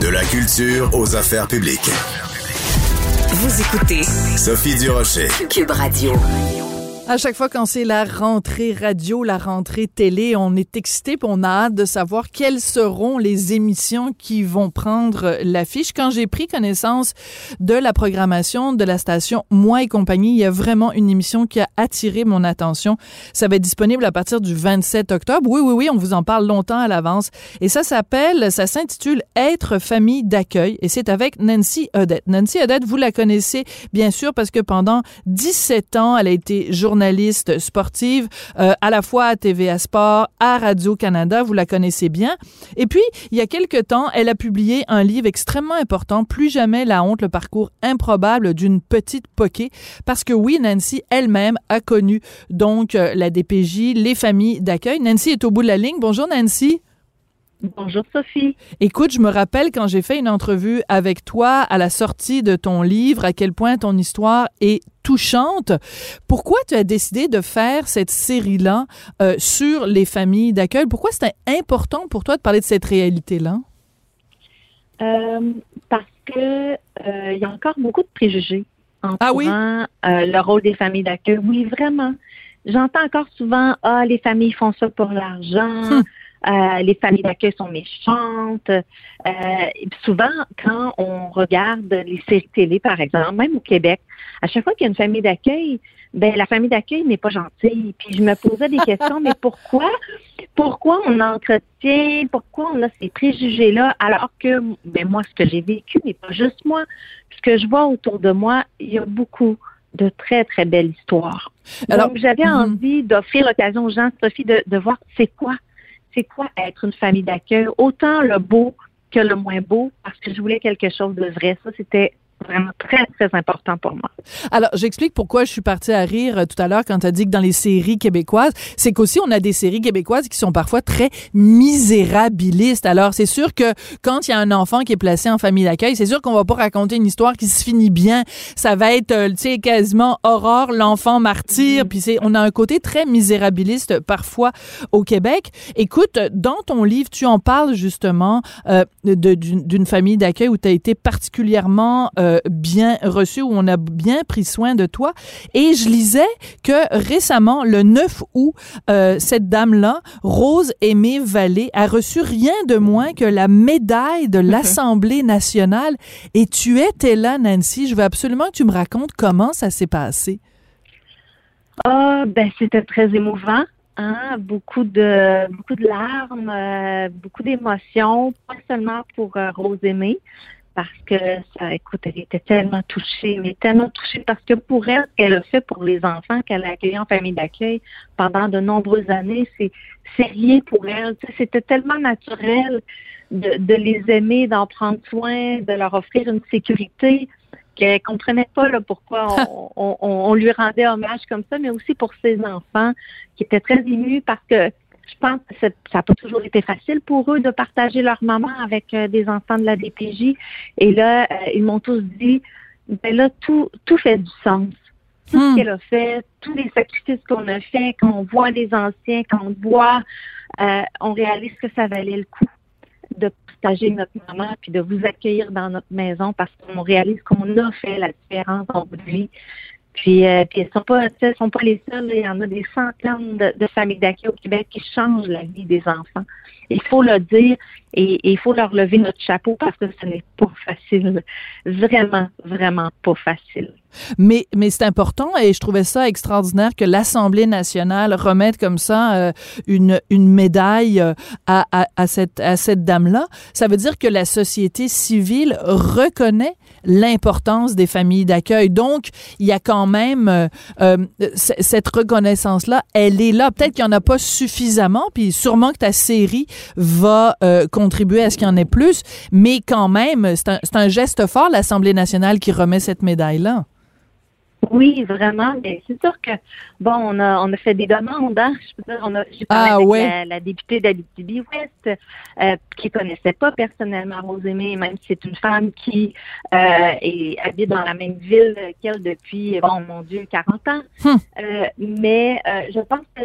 De la culture aux affaires publiques. Vous écoutez Sophie Durocher. Cube Radio. À chaque fois quand c'est la rentrée radio, la rentrée télé, on est excité on a hâte de savoir quelles seront les émissions qui vont prendre l'affiche. Quand j'ai pris connaissance de la programmation de la station Moi et compagnie, il y a vraiment une émission qui a attiré mon attention. Ça va être disponible à partir du 27 octobre. Oui, oui, oui, on vous en parle longtemps à l'avance. Et ça s'appelle, ça s'intitule Être famille d'accueil et c'est avec Nancy Odette. Nancy Odette, vous la connaissez bien sûr parce que pendant 17 ans, elle a été journaliste journaliste sportive euh, à la fois à TVA Sport, à Radio-Canada, vous la connaissez bien. Et puis, il y a quelque temps, elle a publié un livre extrêmement important, Plus jamais la honte, le parcours improbable d'une petite poquée, parce que oui, Nancy elle-même a connu donc euh, la DPJ, les familles d'accueil. Nancy est au bout de la ligne. Bonjour Nancy. Bonjour Sophie. Écoute, je me rappelle quand j'ai fait une entrevue avec toi à la sortie de ton livre, à quel point ton histoire est touchante. Pourquoi tu as décidé de faire cette série-là euh, sur les familles d'accueil? Pourquoi c'était important pour toi de parler de cette réalité-là? Euh, parce que euh, il y a encore beaucoup de préjugés entourant ah oui? le rôle des familles d'accueil. Oui, vraiment. J'entends encore souvent ah les familles font ça pour l'argent. Hum. Euh, les familles d'accueil sont méchantes. Euh, souvent, quand on regarde les séries télé, par exemple, même au Québec, à chaque fois qu'il y a une famille d'accueil, ben la famille d'accueil n'est pas gentille. Puis je me posais des questions, mais pourquoi, pourquoi on entretient, pourquoi on a ces préjugés-là, alors que, ben moi, ce que j'ai vécu, mais pas juste moi, ce que je vois autour de moi, il y a beaucoup de très, très belles histoires. Alors, Donc, j'avais mm-hmm. envie d'offrir l'occasion aux gens, Sophie, de, de voir c'est quoi c'est quoi être une famille d'accueil, autant le beau que le moins beau, parce que je voulais quelque chose de vrai. Ça, c'était vraiment très, très important pour moi. Alors, j'explique pourquoi je suis partie à rire euh, tout à l'heure quand tu as dit que dans les séries québécoises, c'est qu'aussi on a des séries québécoises qui sont parfois très misérabilistes. Alors, c'est sûr que quand il y a un enfant qui est placé en famille d'accueil, c'est sûr qu'on va pas raconter une histoire qui se finit bien. Ça va être, euh, tu sais, quasiment aurore, l'enfant martyr, mm-hmm. puis c'est, on a un côté très misérabiliste parfois au Québec. Écoute, dans ton livre, tu en parles justement euh, d'une famille d'accueil où tu as été particulièrement euh, bien reçu, où on a bien pris soin de toi. Et je lisais que récemment, le 9 août, euh, cette dame-là, Rose Aimée Vallée, a reçu rien de moins que la médaille de l'Assemblée nationale. Et tu étais là, Nancy. Je veux absolument que tu me racontes comment ça s'est passé. Ah, ben c'était très émouvant. Hein? Beaucoup de beaucoup de larmes, euh, beaucoup d'émotions, pas seulement pour Rose Aimée, parce que ça, écoute, elle était tellement touchée, mais tellement touchée parce que pour elle, ce qu'elle a fait pour les enfants qu'elle a accueillis en famille d'accueil pendant de nombreuses années, c'est rien pour elle. C'était tellement naturel de, de les aimer, d'en prendre soin, de leur offrir une sécurité qu'elle comprenait pas là, pourquoi on, on, on, lui rendait hommage comme ça, mais aussi pour ses enfants qui étaient très émus parce que je pense que ça n'a pas toujours été facile pour eux de partager leur maman avec euh, des enfants de la DPJ. Et là, euh, ils m'ont tous dit, ben là, tout, tout fait du sens. Tout ce hmm. qu'elle a fait, tous les sacrifices qu'on a fait, quand on voit les anciens, quand on voit, euh, on réalise que ça valait le coup de partager notre maman puis de vous accueillir dans notre maison parce qu'on réalise qu'on a fait la différence en bout de vie. Puis, euh, puis elles sont pas, elles sont pas les seules. Il y en a des centaines de, de familles d'accueil au Québec qui changent la vie des enfants. Il faut le dire et il faut leur lever notre chapeau parce que ce n'est pas facile. Vraiment, vraiment pas facile. Mais, mais c'est important et je trouvais ça extraordinaire que l'Assemblée nationale remette comme ça euh, une, une médaille euh, à, à, à, cette, à cette dame-là. Ça veut dire que la société civile reconnaît l'importance des familles d'accueil. Donc, il y a quand même euh, euh cette reconnaissance-là, elle est là. Peut-être qu'il n'y en a pas suffisamment, puis sûrement que ta série va contribuer à ce qu'il y en ait plus, mais quand même, c'est un, un geste fort, l'Assemblée nationale qui remet cette médaille-là. Oui, vraiment. Mais c'est sûr que bon, on a on a fait des demandes. Hein? Je peux dire, on a j'ai parlé ah, avec ouais. la, la, députée d'Abitibi-Ouest euh, qui connaissait pas personnellement Rose Aimée, même si c'est une femme qui euh, est habite dans la même ville qu'elle depuis bon mon Dieu 40 ans. Hum. Euh, mais euh, je pense que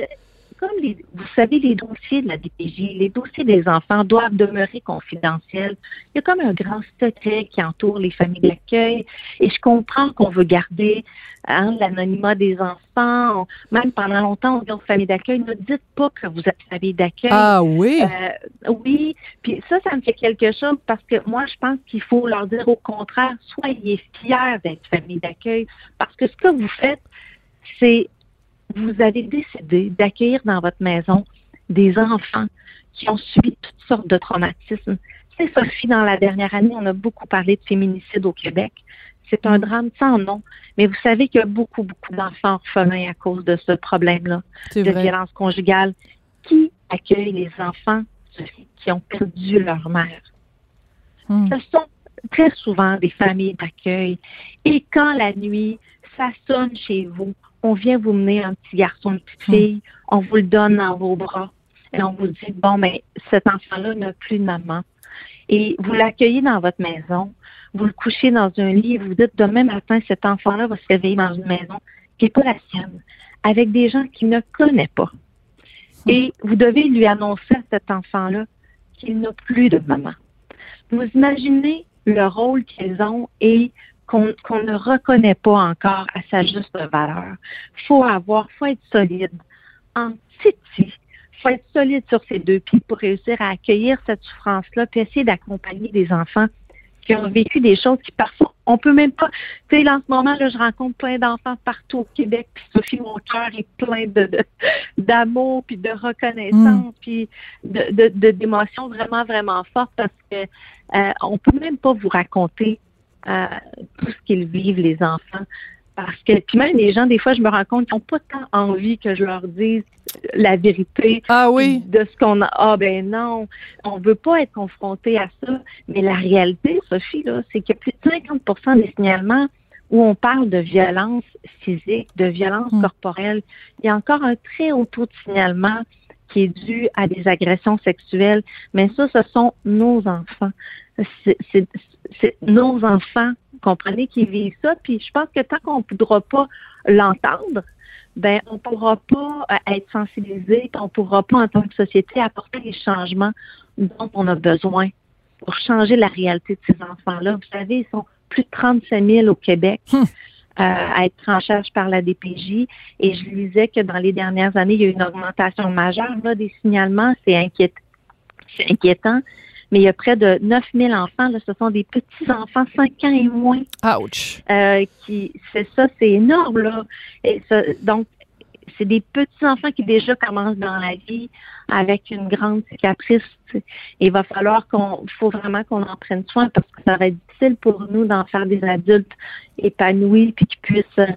comme les, vous savez, les dossiers de la DPJ, les dossiers des enfants doivent demeurer confidentiels. Il y a comme un grand secret qui entoure les familles d'accueil. Et je comprends qu'on veut garder hein, l'anonymat des enfants. même pendant longtemps, on dit aux familles d'accueil, ne dites pas que vous êtes famille d'accueil. Ah oui? Euh, oui. Puis ça, ça me fait quelque chose parce que moi, je pense qu'il faut leur dire au contraire, soyez fiers d'être famille d'accueil. Parce que ce que vous faites, c'est vous avez décidé d'accueillir dans votre maison des enfants qui ont subi toutes sortes de traumatismes. C'est Sophie, dans la dernière année, on a beaucoup parlé de féminicide au Québec. C'est un drame sans nom. Mais vous savez qu'il y a beaucoup, beaucoup d'enfants orphelins à cause de ce problème-là, de violence conjugale. Qui accueille les enfants qui ont perdu leur mère? Hmm. Ce sont très souvent des familles d'accueil. Et quand la nuit, ça sonne chez vous, on vient vous mener un petit garçon, une petite fille, on vous le donne dans vos bras et on vous dit, bon, mais cet enfant-là n'a plus de maman. Et vous l'accueillez dans votre maison, vous le couchez dans un lit et vous dites, demain matin, cet enfant-là va se réveiller dans une maison qui n'est pas la sienne, avec des gens qu'il ne connaît pas. Et vous devez lui annoncer à cet enfant-là qu'il n'a plus de maman. Vous imaginez le rôle qu'ils ont et qu'on ne reconnaît pas encore à sa juste valeur. Faut avoir, faut être solide en titi. Faut être solide sur ses deux pieds pour réussir à accueillir cette souffrance-là, puis essayer d'accompagner des enfants qui ont vécu des choses qui parfois on peut même pas. Tu sais, en ce moment, là, je rencontre plein d'enfants partout au Québec, puis Sophie, mon cœur est plein de d'amour, puis de reconnaissance, mm. puis de d'émotions vraiment, vraiment fortes parce que euh, on peut même pas vous raconter tout ce qu'ils vivent, les enfants. Parce que, puis même les gens, des fois, je me rends compte qu'ils n'ont pas tant envie que je leur dise la vérité ah oui. de ce qu'on a. Ah ben non, on veut pas être confronté à ça. Mais la réalité, Sophie, là, c'est qu'il y a plus de 50% des signalements où on parle de violence physique, de violence hmm. corporelle. Il y a encore un très haut taux de signalement qui est dû à des agressions sexuelles. Mais ça, ce sont nos enfants. C'est c'est nos enfants, comprenez, qui vivent ça. Puis je pense que tant qu'on ne pourra pas l'entendre, ben on pourra pas euh, être sensibilisé, on pourra pas en tant que société apporter les changements dont on a besoin pour changer la réalité de ces enfants-là. Vous savez, ils sont plus de 35 000 au Québec. Hum. Euh, à être en charge par la DPJ. Et je disais que dans les dernières années, il y a eu une augmentation majeure là, des signalements. C'est inquiétant. C'est inquiétant mais il y a près de 9000 enfants. Là, ce sont des petits enfants, 5 ans et moins. Ouch. Euh, qui, c'est ça, c'est énorme là. Et ça, donc, c'est des petits enfants qui déjà commencent dans la vie avec une grande cicatrice. Il va falloir qu'on, faut vraiment qu'on en prenne soin parce que ça va être difficile pour nous d'en faire des adultes épanouis puis qui puissent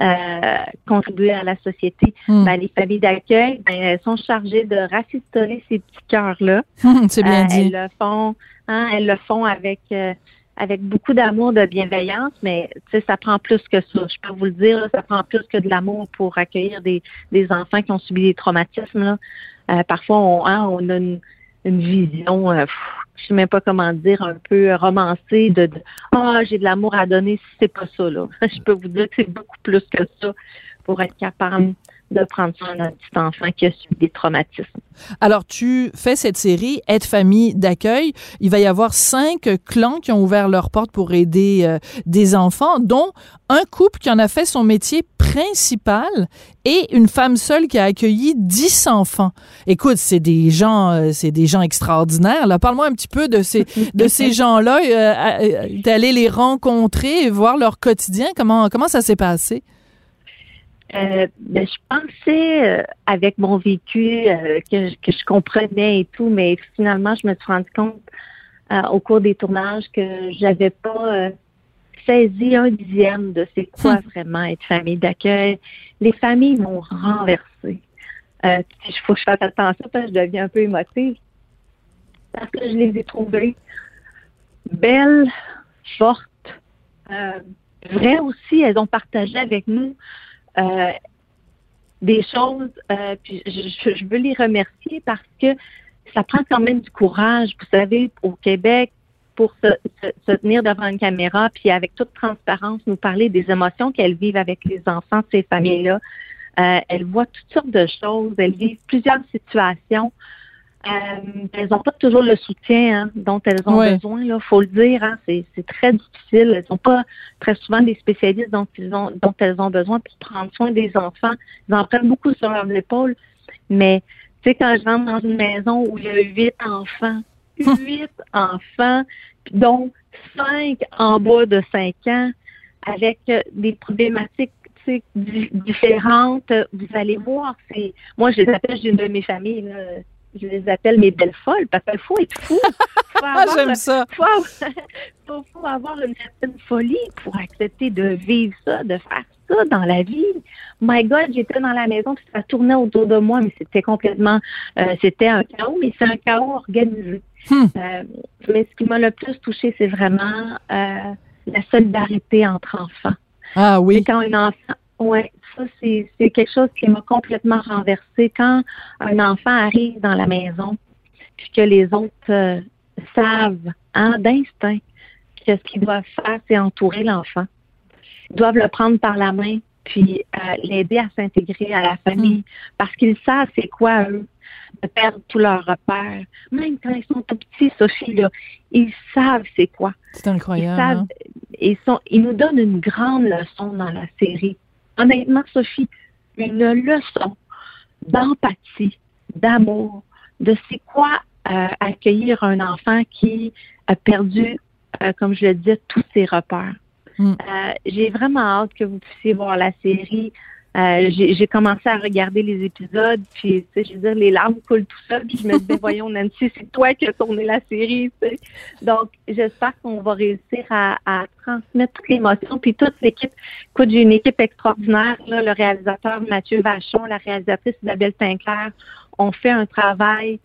euh, contribuer à la société. Hmm. Ben, les familles d'accueil, ben, elles sont chargées de rafistoler ces petits cœurs-là. C'est bien euh, dit. Elles le font, hein, elles le font avec euh, avec beaucoup d'amour, de bienveillance, mais ça prend plus que ça. Je peux vous le dire, ça prend plus que de l'amour pour accueillir des, des enfants qui ont subi des traumatismes. Là. parfois, on, hein, on a une, une vision je sais même pas comment dire, un peu romancé de, ah, j'ai de l'amour à donner, si c'est pas ça, là. Je peux vous dire que c'est beaucoup plus que ça pour être capable de prendre soin d'un petit enfant qui a subi des traumatismes. Alors, tu fais cette série Aide famille d'accueil. Il va y avoir cinq clans qui ont ouvert leurs portes pour aider euh, des enfants, dont un couple qui en a fait son métier et une femme seule qui a accueilli dix enfants. Écoute, c'est des gens, euh, c'est des gens extraordinaires. Là, parle-moi un petit peu de ces de ces gens-là, euh, d'aller les rencontrer et voir leur quotidien. Comment comment ça s'est passé? Euh, ben, je pensais euh, avec mon vécu euh, que, que, je comprenais et tout, mais finalement, je me suis rendu compte au cours des tournages que j'avais pas saisi un dixième de c'est quoi hmm. vraiment être famille d'accueil. Les familles m'ont renversé. Il faut que je fasse attention parce que je deviens un peu émotive. Parce que je les ai trouvées belles, fortes, vraies aussi. Elles ont partagé avec nous euh, des choses, euh, puis je, veux les remercier parce que ça prend quand même du courage. Vous savez, au Québec, pour se, tenir devant une caméra, puis avec toute transparence, nous parler des émotions qu'elles vivent avec les enfants de ces familles-là. Euh, elles voient toutes sortes de choses. Elles vivent plusieurs situations. Euh, elles n'ont pas toujours le soutien hein, dont elles ont besoin. Il faut le dire, hein, c'est, très difficile. Elles n'ont pas très souvent des spécialistes dont, ils ont, dont elles ont besoin pour prendre soin des enfants. Ils en prennent beaucoup sur leurs épaules. Mais tu sais, quand je rentre dans une maison où il y a huit enfants, huit enfants, dont cinq en bas de cinq ans, avec euh, des problématiques différentes, vous allez voir, c'est moi je les appelle d'une de mes familles, là, je les appelle mes belles folles parce qu'il faut être fou. Ah, j'aime ça. Il faut, faut, avoir une certaine folie pour accepter de vivre ça, de faire ça dans la vie. My God, j'étais dans la maison, puis ça tournait autour de moi, mais c'était complètement, euh, c'était un chaos, mais c'est un chaos organisé. Hmm. Euh, mais ce qui m'a le plus touché, c'est vraiment euh, la solidarité entre enfants. Ah oui. quand un enfant, ouais, ça c'est quelque chose qui m'a complètement renversé. Quand un enfant arrive dans la maison, puis que les autres savent, hein, d'instinct, que ce qu'ils doivent faire, c'est entourer l'enfant. Ils doivent le prendre par la main, puis euh, l'aider à s'intégrer à la famille, mm. parce qu'ils savent c'est quoi eux de perdre tous leurs repères. Même quand ils sont tout petits, Sophie, là, ils savent c'est quoi. C'est incroyable. Ils, hein. sont, ils nous donnent une grande leçon dans la série. Honnêtement, Sophie, une leçon d'empathie, d'amour, de c'est quoi euh, accueillir un enfant qui a perdu, euh, comme je le disais, tous ses repères. Mm. Euh, j'ai vraiment hâte que vous puissiez voir la série. Euh, j'ai commencé à regarder les épisodes, puis tu sais, je veux dire, les larmes coulent tout seul, puis je me disais, voyons Nancy, c'est toi qui as tourné la série, tu sais. Donc, j'espère qu'on va réussir à, transmettre toute l'émotion, puis toute l'équipe. Écoute, j'ai une équipe extraordinaire, là, le réalisateur Mathieu Vachon, la réalisatrice Isabelle Sinclair, on fait un travail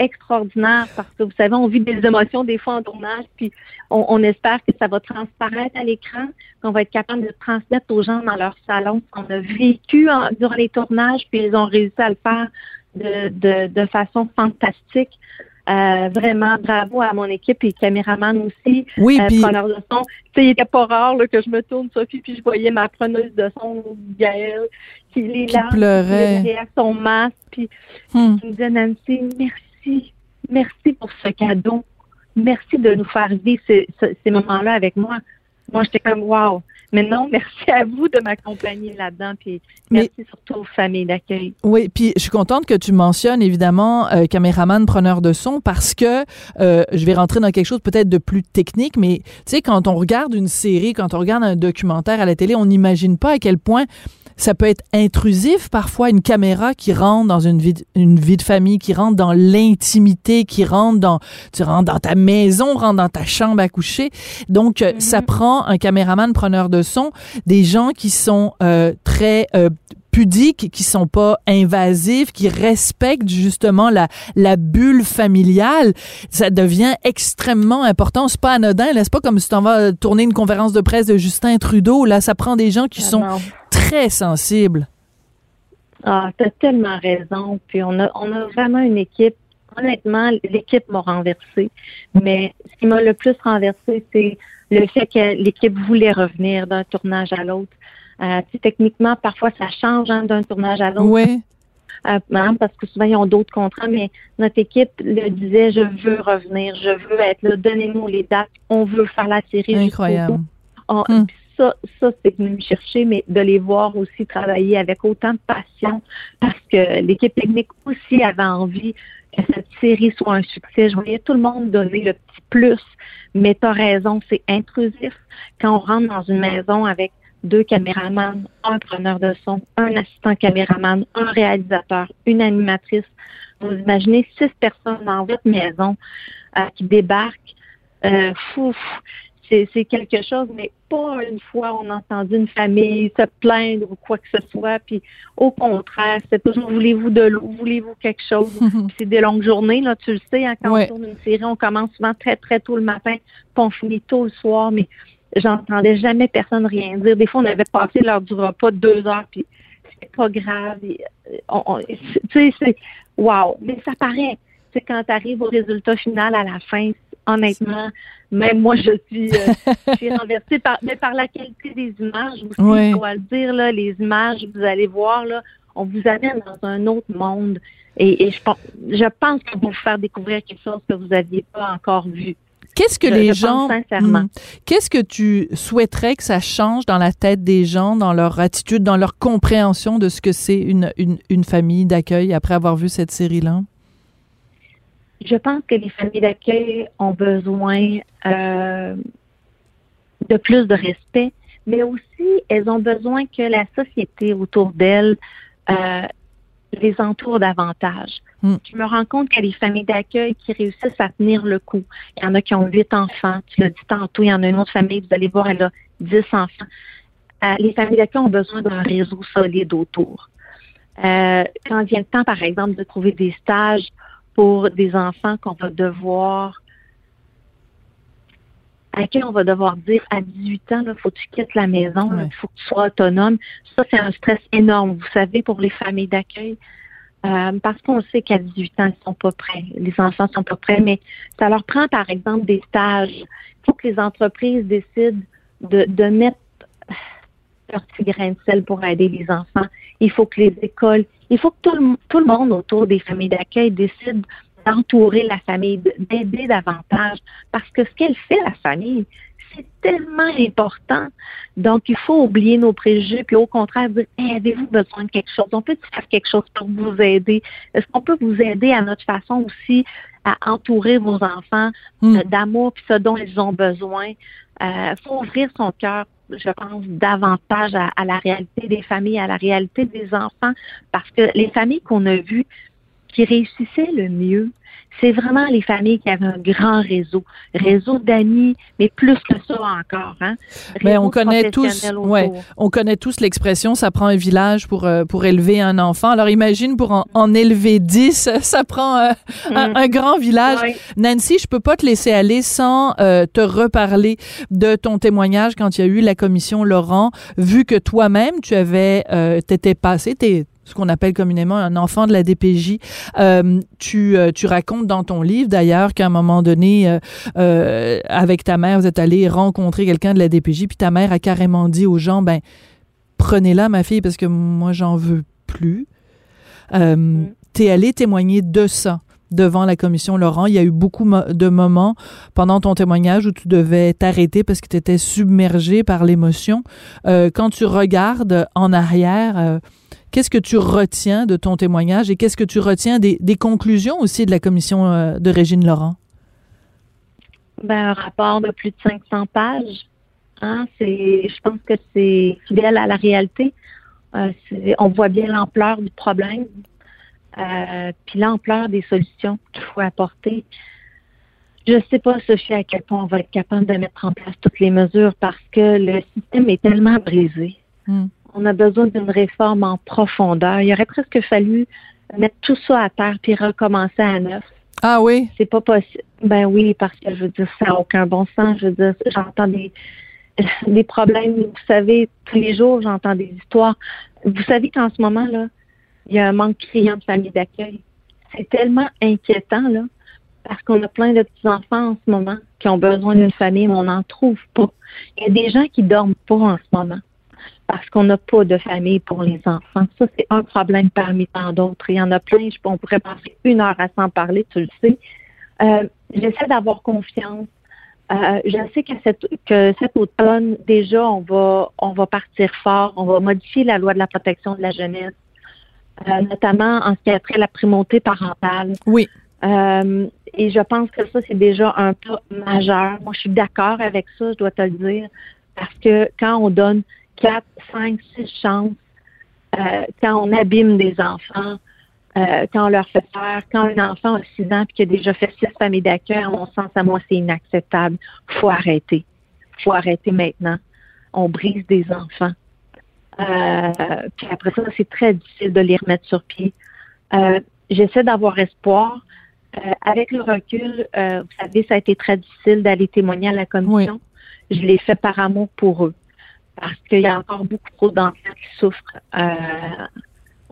extraordinaire parce que vous savez, on vit des émotions des fois en tournage, puis on, espère que ça va transparaître à l'écran, qu'on va être capable de transmettre aux gens dans leur salon ce qu'on a vécu durant les tournages, puis ils ont réussi à le faire de, de, façon fantastique. Euh, vraiment, bravo à mon équipe et caméraman aussi. Oui, euh, puis... preneur de son. Tu sais, il était pas rare là, que je me tourne, Sophie, puis je voyais ma preneuse de son, Gaëlle, qui, les qui pleurait. derrière son masque, puis hmm. qui me disait, Nancy, merci merci. Merci pour ce cadeau. Merci de nous faire vivre ces, moments-là avec moi. Moi, j'étais comme wow. Mais non, merci à vous de m'accompagner là-dedans. Puis merci surtout aux familles d'accueil. Oui, puis je suis contente que tu mentionnes évidemment euh, caméraman, preneur de son, parce que euh, je vais rentrer dans quelque chose peut-être de plus technique, mais tu sais, quand on regarde une série, quand on regarde un documentaire à la télé, on n'imagine pas à quel point ça peut être intrusif parfois une caméra qui rentre dans une vie, une vie de famille, qui rentre dans l'intimité, qui rentre dans tu rentres dans ta maison, rentre dans ta chambre à coucher. Donc euh, ça mhm. prend un caméraman preneur de son, des gens qui sont euh, très euh, pudiques, qui sont pas invasifs, qui respectent justement la, la bulle familiale, ça devient extrêmement important. C'est pas anodin, c'est pas comme si tu en vas tourner une conférence de presse de Justin Trudeau. Là, ça prend des gens qui sont très sensibles. Ah, tu as tellement raison. Puis on a, on a vraiment une équipe. Honnêtement, l'équipe m'a renversée. Mais ce qui m'a le plus renversé, c'est le fait que l'équipe voulait revenir d'un tournage à l'autre. Euh, techniquement, parfois, ça change hein, d'un tournage à l'autre. Oui. Euh, parce que souvent, ils ont d'autres contrats, mais notre équipe le disait, je veux revenir, je veux être là, donnez-nous les dates, on veut faire la série. Incroyable. Hmm. Ça, ça c'est venu me chercher, mais de les voir aussi travailler avec autant de passion, parce que l'équipe technique aussi avait envie que cette série soit un succès. Je voyais tout le monde donner le petit plus, mais tu as raison, c'est intrusif. Quand on rentre dans une maison avec deux caméramans, un preneur de son, un assistant caméraman, un réalisateur, une animatrice. Vous imaginez six personnes dans votre maison euh, qui débarquent. Euh, fou, c'est quelque chose, mais pas une fois on a entendu une famille se plaindre ou quoi que ce soit. Puis au contraire, c'est toujours voulez-vous de l'eau, voulez-vous quelque chose? c'est des longues journées, là, tu le sais, hein, quand on tourne une série, on commence souvent très, très tôt le matin, puis on finit tôt le soir, mais j'entendais jamais personne rien dire. Des fois, on avait passé l'heure du repas deux heures, puis c'est pas grave. Euh, tu sais, c'est wow. Mais ça paraît. C'est quand tu arrives au résultat final à la fin, honnêtement, même moi, je suis, euh, renversée par, mais par la qualité des images aussi, je dois le dire, là, les images, vous allez voir, là, on vous amène dans un autre monde. Et, je, pense, je pense qu'on va vous faire découvrir quelque chose que vous n'aviez pas encore vu. Qu'est-ce que les gens. Hmm. Qu'est-ce que tu souhaiterais que ça change dans la tête des gens, dans leur attitude, dans leur compréhension de ce que c'est une, une, famille d'accueil après avoir vu cette série-là? Je pense que les familles d'accueil ont besoin euh, de plus de respect, mais aussi elles ont besoin que la société autour d'elles euh, les entoure davantage. Hmm. Je me rends compte qu'il y a des familles d'accueil qui réussissent à tenir le coup. Il y en a qui ont huit enfants. Tu l'as dit tantôt, il y en a une autre famille, vous allez voir, elle a dix enfants. Euh, les familles d'accueil ont besoin d'un réseau solide autour. Euh, quand vient le temps, par exemple, de trouver des stages pour des enfants qu'on va devoir à qui on va devoir dire à 18 ans, il faut que tu quittes la maison, il faut que tu sois autonome. Ça, c'est un stress énorme, vous savez, pour les familles d'accueil. Euh, parce qu'on sait qu'à 18 ans, ils sont pas prêts. Les enfants sont pas prêts, mais ça leur prend, par exemple, des stages. Il faut que les entreprises décident de, de mettre leur petit grain de sel pour aider les enfants. Il faut que les écoles, il faut que tout le, tout le monde autour des familles d'accueil décide d'entourer la famille, d'aider davantage, parce que ce qu'elle fait, la famille, c'est tellement important. Donc, il faut oublier nos préjugés, puis au contraire, dire, avez-vous besoin de quelque chose? On peut faire quelque chose pour vous aider? Est-ce qu'on peut vous aider à notre façon aussi à entourer vos enfants hmm. euh, d'amour, puis ce dont ils ont besoin? Il euh, faut ouvrir son cœur je pense, davantage à, à, la réalité des familles, à la réalité des enfants, parce que les familles qu'on a vues qui réussissaient le mieux, c'est vraiment les familles qui avaient un grand réseau, réseau d'amis, mais plus que ça encore. Hein? Mais on connaît tous, ouais, on connaît tous l'expression "ça prend un village pour euh, pour élever un enfant". Alors imagine pour en, élever dix, ça prend euh, mm. un, grand village. Nancy, je peux pas te laisser aller sans euh, te reparler de ton témoignage quand il y a eu la commission Laurent, vu que toi-même tu avais, t'étais passé, t'es ce qu'on appelle communément un enfant de la DPJ. Euh, tu, euh, tu racontes dans ton livre d'ailleurs qu'à un moment donné, euh, avec ta mère, vous êtes allé rencontrer quelqu'un de la DPJ, puis ta mère a carrément dit aux gens, ben prenez-la ma fille parce que moi j'en veux plus. Mm. Tu es allé témoigner de ça devant la commission Laurent. Il y a eu beaucoup de moments pendant ton témoignage où tu devais t'arrêter parce que tu étais submergé par l'émotion. quand tu regardes en arrière, Qu'est-ce que tu retiens de ton témoignage et qu'est-ce que tu retiens des, conclusions aussi de la commission euh, de Régine Laurent? Ben, un rapport de plus de 500 pages. Hein, c'est, je pense que c'est fidèle à la réalité. Euh, on voit bien l'ampleur du problème, euh, puis l'ampleur des solutions qu'il faut apporter. Je ne sais pas, Sophie, à quel point on va être capable de mettre en place toutes les mesures parce que le système est tellement brisé. Hmm on a besoin d'une réforme en profondeur. Il aurait presque fallu mettre tout ça à terre puis recommencer à neuf. Ah oui? C'est pas possible. Ben oui, parce que je veux dire, ça n'a aucun bon sens. Je veux dire, j'entends des, des problèmes. Vous savez, tous les jours, j'entends des histoires. Vous savez qu'en ce moment, là, il y a un manque criant de familles d'accueil. C'est tellement inquiétant, là, parce qu'on a plein de petits-enfants en ce moment qui ont besoin d'une famille, mais on n'en trouve pas. Il y a des gens qui dorment pas en ce moment parce qu'on n'a pas de famille pour les enfants. Ça, c'est un problème parmi tant d'autres. Il y en a plein. Je, on pourrait passer une heure à s'en parler, tu le sais. Euh, j'essaie d'avoir confiance. Euh, je sais que, cette, que cet automne, déjà, on va, on va partir fort. On va modifier la loi de la protection de la jeunesse, euh, notamment en ce qui a trait à la primauté parentale. Oui. et je pense que ça, c'est déjà un pas majeur. Moi, je suis d'accord avec ça, je dois te le dire, parce que quand on donne quatre, cinq, six chances euh, quand on abîme des enfants, euh, quand on leur fait faire, quand un enfant a six ans et qui a déjà fait six familles d'accueil, à mon sens, à moi, c'est inacceptable. faut arrêter. faut arrêter maintenant. On brise des enfants. Euh, puis après ça, c'est très difficile de les remettre sur pied. J'essaie d'avoir espoir. avec le recul, vous savez, ça a été très difficile d'aller témoigner à la commission. Je l'ai fait par amour pour eux parce qu'il y a encore beaucoup trop d'enfants qui souffrent euh,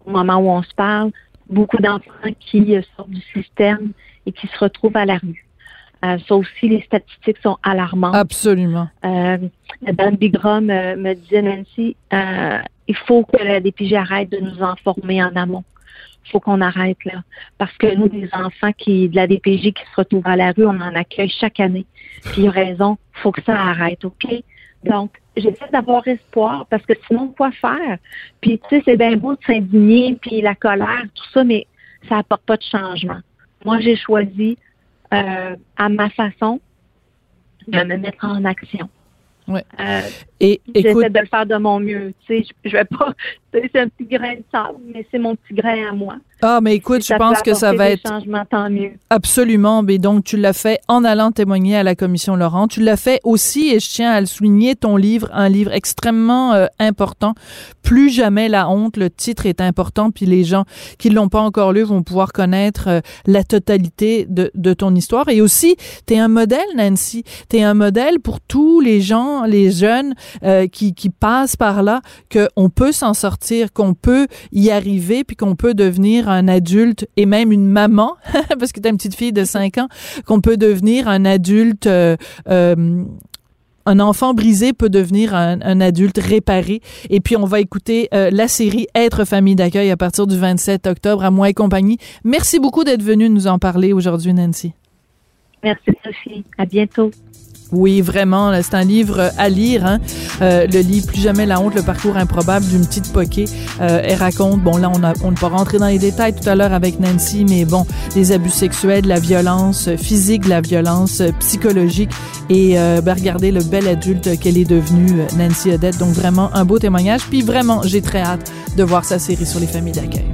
au moment où on se parle, beaucoup d'enfants qui sortent du système et qui se retrouvent à la rue. Euh, ça aussi, les statistiques sont alarmantes. Absolument. Euh, Dan Bigram me disait, Nancy, euh, il faut que la DPJ arrête de nous informer en amont. Il faut qu'on arrête là. Parce que nous, des enfants qui de la DPJ qui se retrouvent à la rue, on en accueille chaque année. Puis il a raison, il faut que ça arrête, OK? Donc, j'essaie d'avoir espoir parce que sinon, quoi faire? Puis, tu sais, c'est bien beau de s'indigner, puis la colère, tout ça, mais ça apporte pas de changement. Moi, j'ai choisi euh, à ma façon de me mettre en action. Ouais. Euh, et j'essaie de le faire de mon mieux. Tu sais, je, je vais pas. C'est un petit grain de sable, mais c'est mon petit grain à moi. Ah, mais écoute, je pense que ça va être. Changement, tant mieux. Absolument. Mais donc, tu l'as fait en allant témoigner à la commission Laurent. Tu l'as fait aussi, et je tiens à le souligner, ton livre, un livre extrêmement euh, important. Plus jamais la honte. Le titre est important, puis les gens qui l'ont pas encore lu vont pouvoir connaître euh, la totalité de, de ton histoire. Et aussi, tu es un modèle, Nancy. Tu es un modèle pour tous les gens, les jeunes euh, qui, passent par là, qu'on peut s'en sortir, qu'on peut y arriver, puis qu'on peut devenir un adulte et même une maman, parce que tu as une petite fille de 5 ans, qu'on peut devenir un adulte euh, euh, un enfant brisé peut devenir un, adulte réparé. Et puis, on va écouter la série Être famille d'accueil à partir du 27 octobre à moi et compagnie. Merci beaucoup d'être venu nous en parler aujourd'hui, Nancy. Merci, Sophie. À bientôt. Oui, vraiment, c'est un livre à lire. Hein. Euh, le livre Plus jamais la honte, le parcours improbable d'une petite poquée. Euh, elle raconte, bon là, on a, on ne pas rentrer dans les détails tout à l'heure avec Nancy, mais bon, les abus sexuels, la violence physique, la violence psychologique et euh, ben, regardez le bel adulte qu'elle est devenue, Nancy Odette. Donc vraiment un beau témoignage. Puis vraiment, j'ai très hâte de voir sa série sur les familles d'accueil.